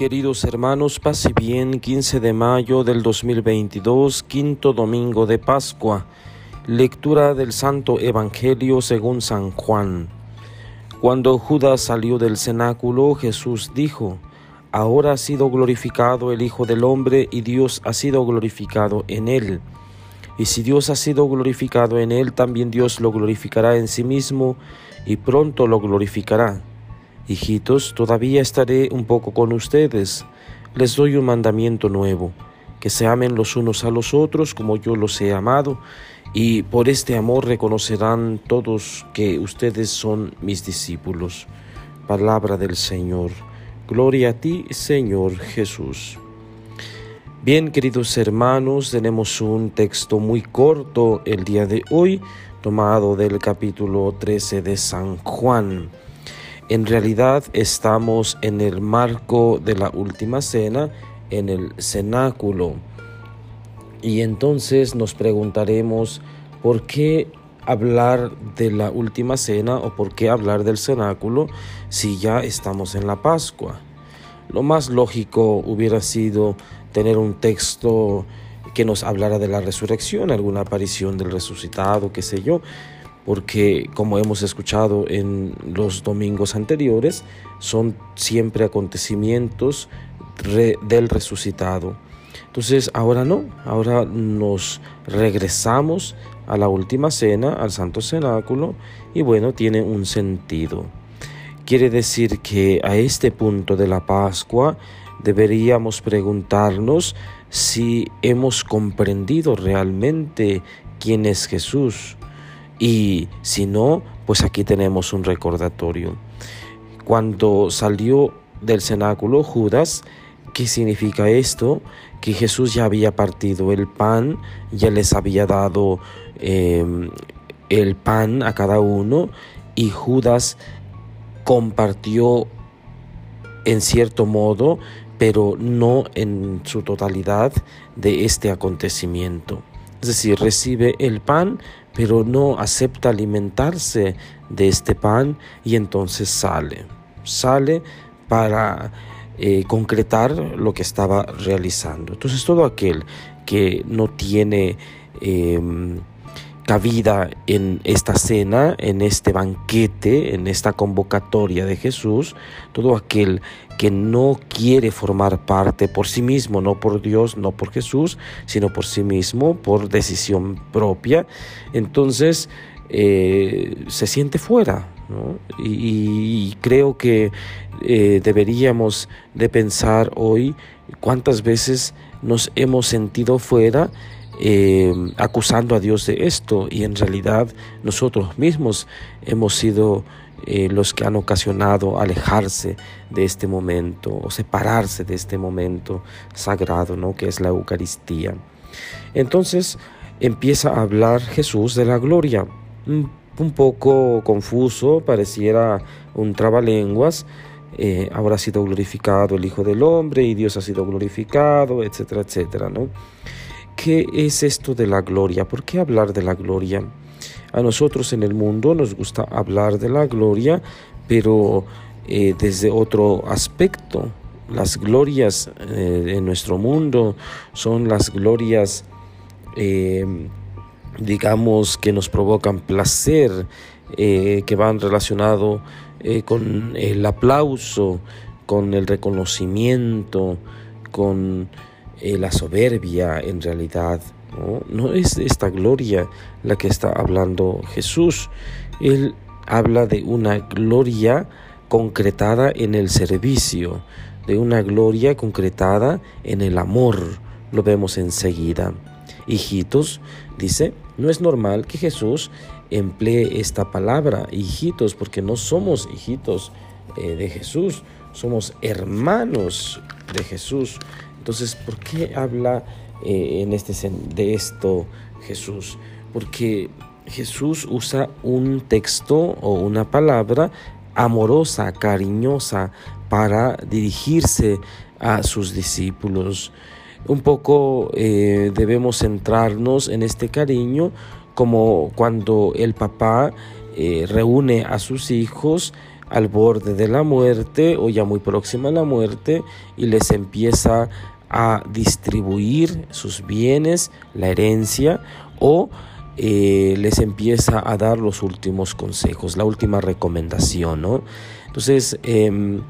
Queridos hermanos, paz y bien, 15 de mayo del 2022, quinto domingo de Pascua. Lectura del Santo Evangelio según San Juan. Cuando Judas salió del cenáculo, Jesús dijo, Ahora ha sido glorificado el Hijo del Hombre y Dios ha sido glorificado en él. Y si Dios ha sido glorificado en él, también Dios lo glorificará en sí mismo y pronto lo glorificará. Hijitos, todavía estaré un poco con ustedes. Les doy un mandamiento nuevo, que se amen los unos a los otros como yo los he amado, y por este amor reconocerán todos que ustedes son mis discípulos. Palabra del Señor. Gloria a ti, Señor Jesús. Bien, queridos hermanos, tenemos un texto muy corto el día de hoy, tomado del capítulo 13 de San Juan. En realidad estamos en el marco de la última cena, en el cenáculo. Y entonces nos preguntaremos por qué hablar de la última cena o por qué hablar del cenáculo si ya estamos en la Pascua. Lo más lógico hubiera sido tener un texto que nos hablara de la resurrección, alguna aparición del resucitado, qué sé yo, porque como hemos escuchado en los domingos anteriores, son siempre acontecimientos del resucitado. Entonces ahora no, ahora nos regresamos a la última cena, al Santo Cenáculo, y bueno, tiene un sentido. Quiere decir que a este punto de la Pascua deberíamos preguntarnos si hemos comprendido realmente quién es Jesús, y si no, pues aquí tenemos un recordatorio. Cuando salió del cenáculo Judas, ¿qué significa esto? Que Jesús ya había partido el pan, ya les había dado em, el pan a cada uno y Judas compartió en cierto modo, pero no en su totalidad de este acontecimiento. Es decir, recibe el pan, pero no acepta alimentarse de este pan y entonces sale. Sale para eh, concretar lo que estaba realizando. Entonces todo aquel que no tiene em, cabida en esta cena, en este banquete, en esta convocatoria de Jesús, todo aquel que no quiere formar parte por sí mismo, no por Dios, no por Jesús, sino por sí mismo, por decisión propia, entonces eh, se siente fuera. Y, creo que eh, deberíamos de pensar hoy cuántas veces nos hemos sentido fuera eh, acusando a Dios de esto y en realidad nosotros mismos hemos sido eh, los que han ocasionado alejarse de este momento o separarse de este momento sagrado, ¿no? que es la Eucaristía. Entonces empieza a hablar Jesús de la gloria, un, poco confuso, pareciera un trabalenguas. Eh, ahora ha sido glorificado el Hijo del Hombre y Dios ha sido glorificado, etcétera, etcétera, ¿no? ¿Qué es esto de la gloria? ¿Por qué hablar de la gloria? A nosotros en el mundo nos gusta hablar de la gloria, pero eh, desde otro aspecto. Las glorias eh, en nuestro mundo son las glorias, eh, digamos, que nos provocan placer, que van relacionados con el aplauso, con el reconocimiento, con eh, la soberbia en realidad. ¿no? es esta gloria la que está hablando Jesús. Él habla de una gloria concretada en el servicio, de una gloria concretada en el amor. Lo vemos enseguida. Hijitos, dice, no es normal que Jesús emplee esta palabra, hijitos, porque no somos hijitos eh, de Jesús, somos hermanos de Jesús. Entonces, ¿por qué habla eh, en este, de esto Jesús? Porque Jesús usa un texto o una palabra amorosa, cariñosa, para dirigirse a sus discípulos. Un poco eh, debemos centrarnos en este cariño como cuando el papá eh, reúne a sus hijos al borde de la muerte o ya muy próxima a la muerte y les empieza a distribuir sus bienes, la herencia o eh, les empieza a dar los últimos consejos, la última recomendación, ¿no? Entonces, em,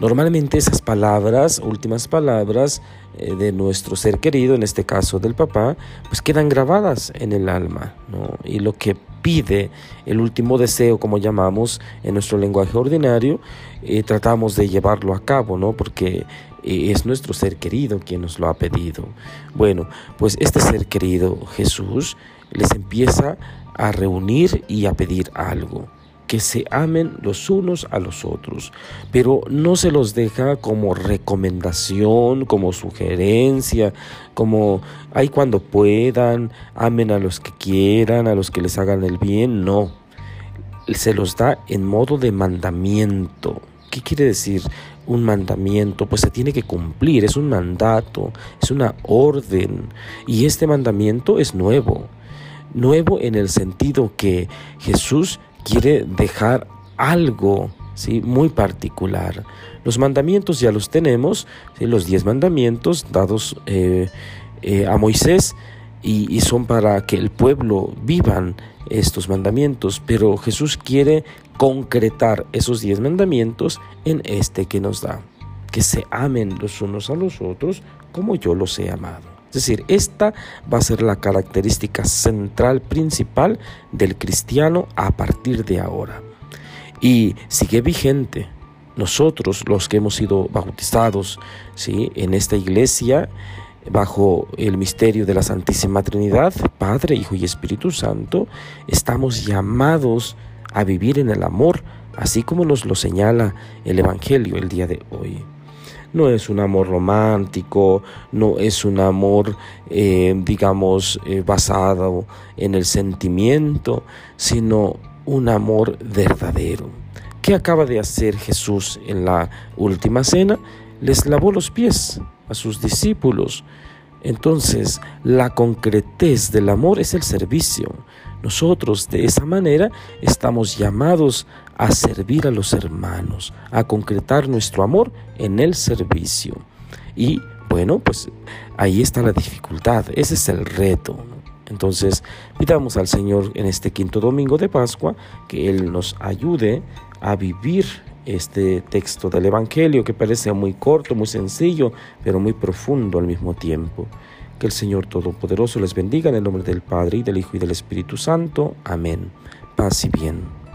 normalmente esas palabras, últimas palabras eh, de nuestro ser querido, en este caso del papá, pues quedan grabadas en el alma, ¿no? Y lo que pide el último deseo, como llamamos en nuestro lenguaje ordinario, eh, tratamos de llevarlo a cabo, ¿no? Porque eh, es nuestro ser querido quien nos lo ha pedido. Bueno, pues este ser querido, Jesús, les empieza a reunir y a pedir algo que se amen los unos a los otros, pero no se los deja como recomendación, como sugerencia, como ay cuando puedan, amen a los que quieran, a los que les hagan el bien, no. Se los da en modo de mandamiento. ¿Qué quiere decir un mandamiento? Pues se tiene que cumplir, es un mandato, es una orden. Y este mandamiento es nuevo. Nuevo en el sentido que Jesús quiere dejar algo ¿sí? muy particular. Los mandamientos ya los tenemos, los diez mandamientos dados eh, eh, a Moisés y, y son para que el pueblo vivan estos mandamientos, pero Jesús quiere concretar esos diez mandamientos en este que nos da, que se amen los unos a los otros como yo los he amado. Es decir, esta va a ser la característica central principal del cristiano a partir de ahora. Y sigue vigente. Nosotros, los que hemos sido bautizados ¿sí? en esta iglesia, bajo el misterio de la Santísima Trinidad, Padre, Hijo y Espíritu Santo, estamos llamados a vivir en el amor, así como nos lo señala el Evangelio el día de hoy no es un amor romántico, no es un amor, eh, digamos, eh, basado en el sentimiento, sino un amor verdadero. ¿Qué acaba de hacer Jesús en la última cena? Les lavó los pies a sus discípulos. Entonces, la concretez del amor es el servicio. Nosotros de esa manera estamos llamados a servir a los hermanos, a concretar nuestro amor en el servicio. Y bueno, pues ahí está la dificultad, ese es el reto. Entonces, pidamos al Señor en este quinto domingo de Pascua que Él nos ayude a vivir este texto del Evangelio que parece muy corto, muy sencillo, pero muy profundo al mismo tiempo. Que el Señor Todopoderoso les bendiga en el nombre del Padre y del Hijo y del Espíritu Santo. Amén. Paz y bien.